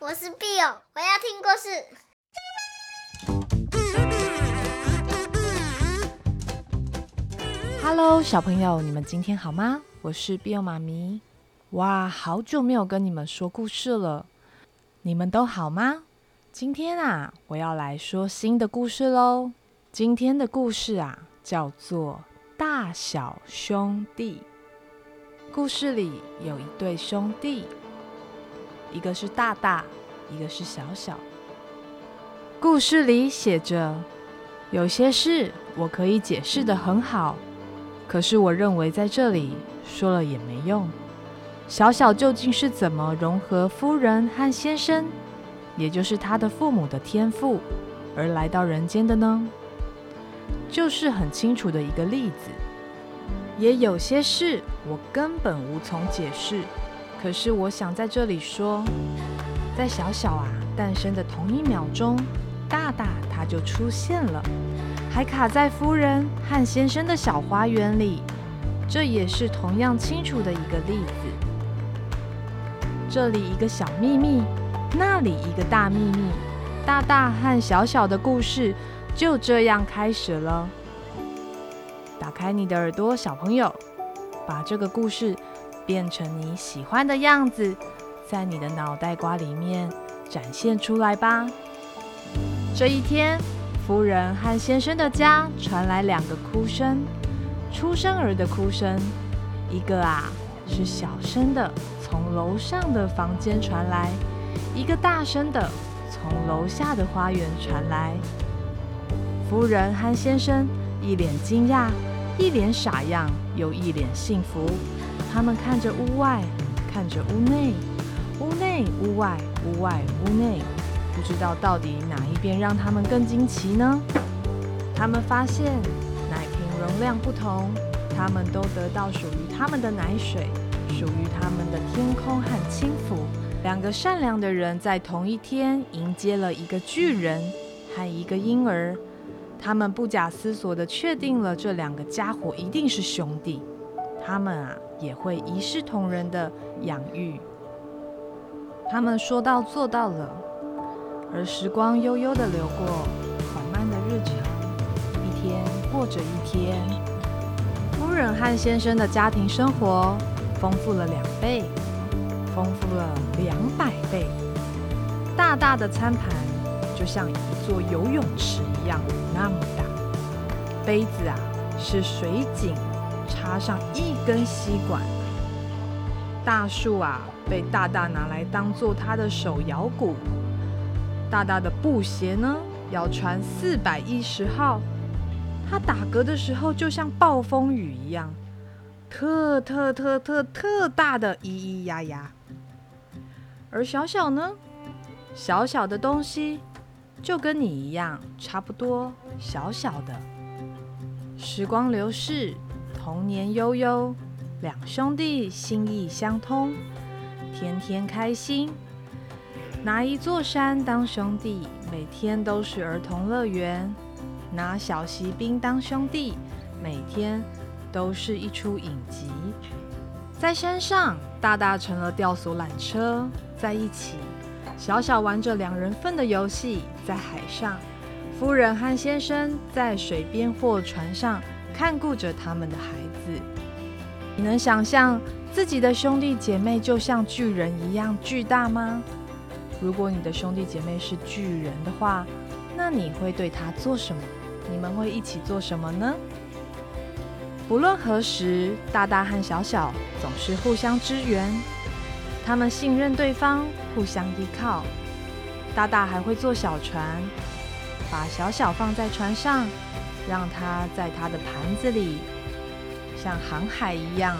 我是 Bill，我要听故事。Hello，小朋友，你们今天好吗？我是 Bill 妈咪。哇，好久没有跟你们说故事了，你们都好吗？今天啊，我要来说新的故事喽。今天的故事啊，叫做《大小兄弟》。故事里有一对兄弟。一个是大大，一个是小小。故事里写着，有些事我可以解释得很好，可是我认为在这里说了也没用。小小究竟是怎么融合夫人和先生，也就是他的父母的天赋，而来到人间的呢？就是很清楚的一个例子。也有些事我根本无从解释。可是我想在这里说，在小小啊诞生的同一秒钟，大大他就出现了，还卡在夫人和先生的小花园里，这也是同样清楚的一个例子。这里一个小秘密，那里一个大秘密，大大和小小的故事就这样开始了。打开你的耳朵，小朋友，把这个故事。变成你喜欢的样子，在你的脑袋瓜里面展现出来吧。这一天，夫人和先生的家传来两个哭声，出生儿的哭声。一个啊是小声的，从楼上的房间传来；一个大声的，从楼下的花园传来。夫人和先生一脸惊讶，一脸傻样，又一脸幸福。他们看着屋外，看着屋内，屋内屋外，屋外屋内，不知道到底哪一边让他们更惊奇呢？他们发现奶瓶容量不同，他们都得到属于他们的奶水，属于他们的天空和轻抚。两个善良的人在同一天迎接了一个巨人和一个婴儿，他们不假思索地确定了这两个家伙一定是兄弟。他们啊。也会一视同仁的养育。他们说到做到了，而时光悠悠的流过，缓慢的日常，一天过着一天。夫人和先生的家庭生活丰富了两倍，丰富了两百倍。大大的餐盘就像一座游泳池一样那么大，杯子啊是水井。插上一根吸管，大树啊被大大拿来当做他的手摇鼓。大大的布鞋呢要穿四百一十号，他打嗝的时候就像暴风雨一样，特特特特特大的咿咿呀呀。而小小呢，小小的东西就跟你一样，差不多小小的。时光流逝。童年悠悠，两兄弟心意相通，天天开心。拿一座山当兄弟，每天都是儿童乐园；拿小锡兵当兄弟，每天都是一出影集。在山上，大大成了吊索缆车，在一起；小小玩着两人份的游戏，在海上。夫人和先生在水边或船上。看顾着他们的孩子，你能想象自己的兄弟姐妹就像巨人一样巨大吗？如果你的兄弟姐妹是巨人的话，那你会对他做什么？你们会一起做什么呢？不论何时，大大和小小总是互相支援，他们信任对方，互相依靠。大大还会坐小船，把小小放在船上。让他在他的盘子里，像航海一样。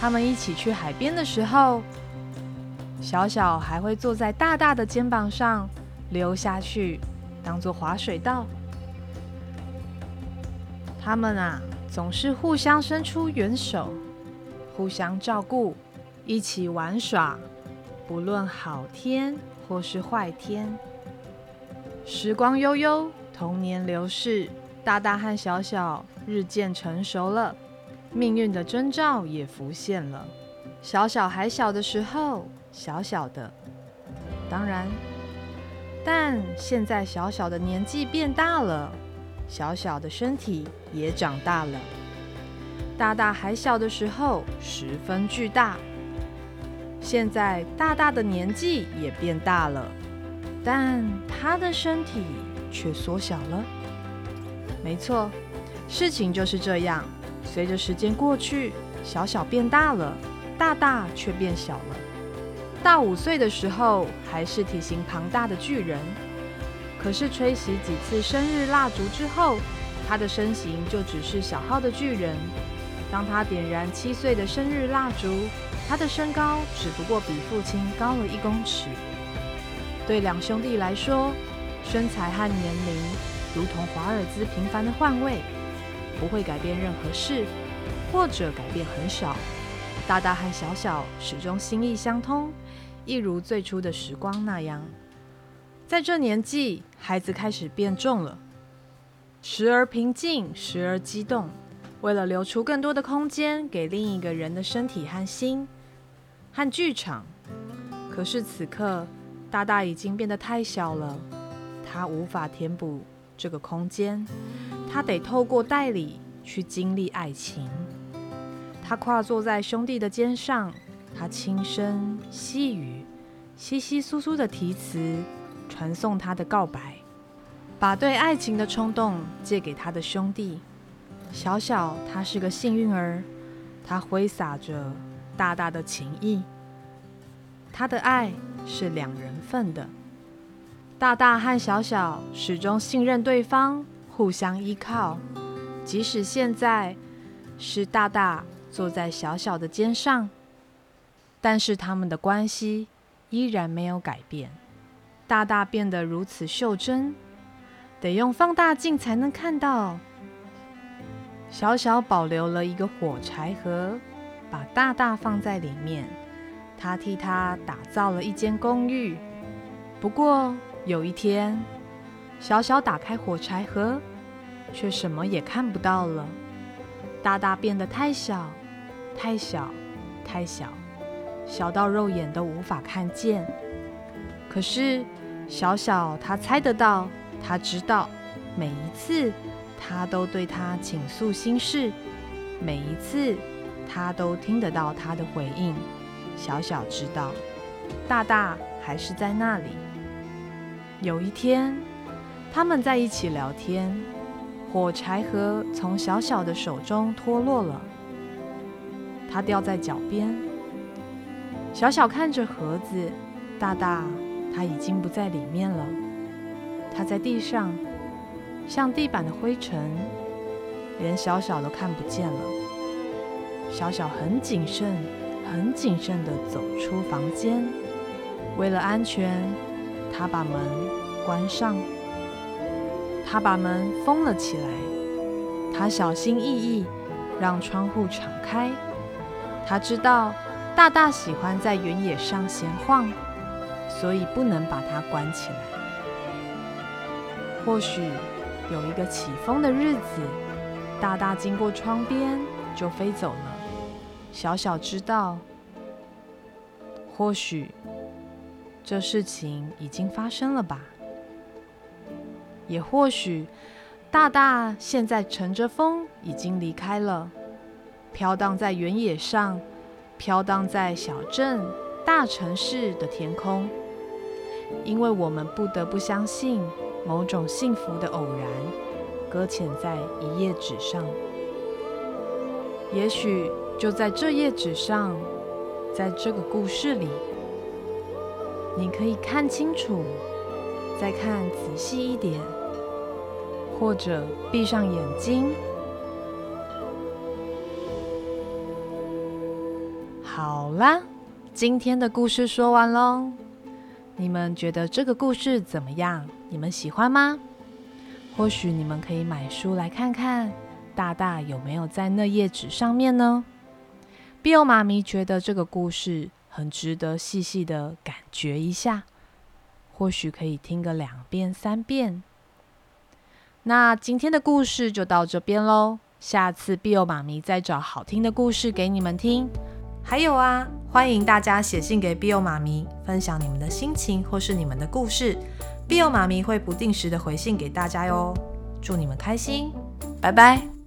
他们一起去海边的时候，小小还会坐在大大的肩膀上溜下去，当做滑水道。他们啊，总是互相伸出援手，互相照顾，一起玩耍，不论好天或是坏天。时光悠悠。童年流逝，大大和小小日渐成熟了，命运的征兆也浮现了。小小还小的时候，小小的；当然。但现在小小的年纪变大了，小小的身体也长大了。大大还小的时候十分巨大，现在大大的年纪也变大了，但他的身体却缩小了。没错，事情就是这样。随着时间过去，小小变大了，大大却变小了。大五岁的时候，还是体型庞大的巨人。可是吹熄几次生日蜡烛之后，他的身形就只是小号的巨人。当他点燃七岁的生日蜡烛，他的身高只不过比父亲高了一公尺。对两兄弟来说，身材和年龄如同华尔兹频繁的换位，不会改变任何事，或者改变很少。大大和小小始终心意相通。一如最初的时光那样，在这年纪，孩子开始变重了，时而平静，时而激动。为了留出更多的空间给另一个人的身体和心，和剧场，可是此刻，大大已经变得太小了，他无法填补这个空间，他得透过代理去经历爱情。他跨坐在兄弟的肩上。他轻声细语、稀稀疏疏的题词，传送他的告白，把对爱情的冲动借给他的兄弟。小小，他是个幸运儿，他挥洒着大大的情意。他的爱是两人份的。大大和小小始终信任对方，互相依靠，即使现在是大大坐在小小的肩上。但是他们的关系依然没有改变。大大变得如此袖珍，得用放大镜才能看到。小小保留了一个火柴盒，把大大放在里面。他替他打造了一间公寓。不过有一天，小小打开火柴盒，却什么也看不到了。大大变得太小，太小，太小。小到肉眼都无法看见，可是小小他猜得到，他知道，每一次他都对他倾诉心事，每一次他都听得到他的回应。小小知道，大大还是在那里。有一天，他们在一起聊天，火柴盒从小小的手中脱落了，它掉在脚边。小小看着盒子，大大他已经不在里面了。他在地上，像地板的灰尘，连小小都看不见了。小小很谨慎，很谨慎地走出房间。为了安全，他把门关上，他把门封了起来。他小心翼翼让窗户敞开。他知道。大大喜欢在原野上闲晃，所以不能把它关起来。或许有一个起风的日子，大大经过窗边就飞走了。小小知道，或许这事情已经发生了吧？也或许大大现在乘着风已经离开了，飘荡在原野上。飘荡在小镇、大城市的天空，因为我们不得不相信某种幸福的偶然，搁浅在一页纸上。也许就在这页纸上，在这个故事里，你可以看清楚，再看仔细一点，或者闭上眼睛。好啦，今天的故事说完喽。你们觉得这个故事怎么样？你们喜欢吗？或许你们可以买书来看看，大大有没有在那页纸上面呢？Bill 妈咪觉得这个故事很值得细细的感觉一下，或许可以听个两遍、三遍。那今天的故事就到这边喽，下次 Bill 妈咪再找好听的故事给你们听。还有啊，欢迎大家写信给 Bill 妈咪，分享你们的心情或是你们的故事，Bill 妈咪会不定时的回信给大家哟。祝你们开心，拜拜。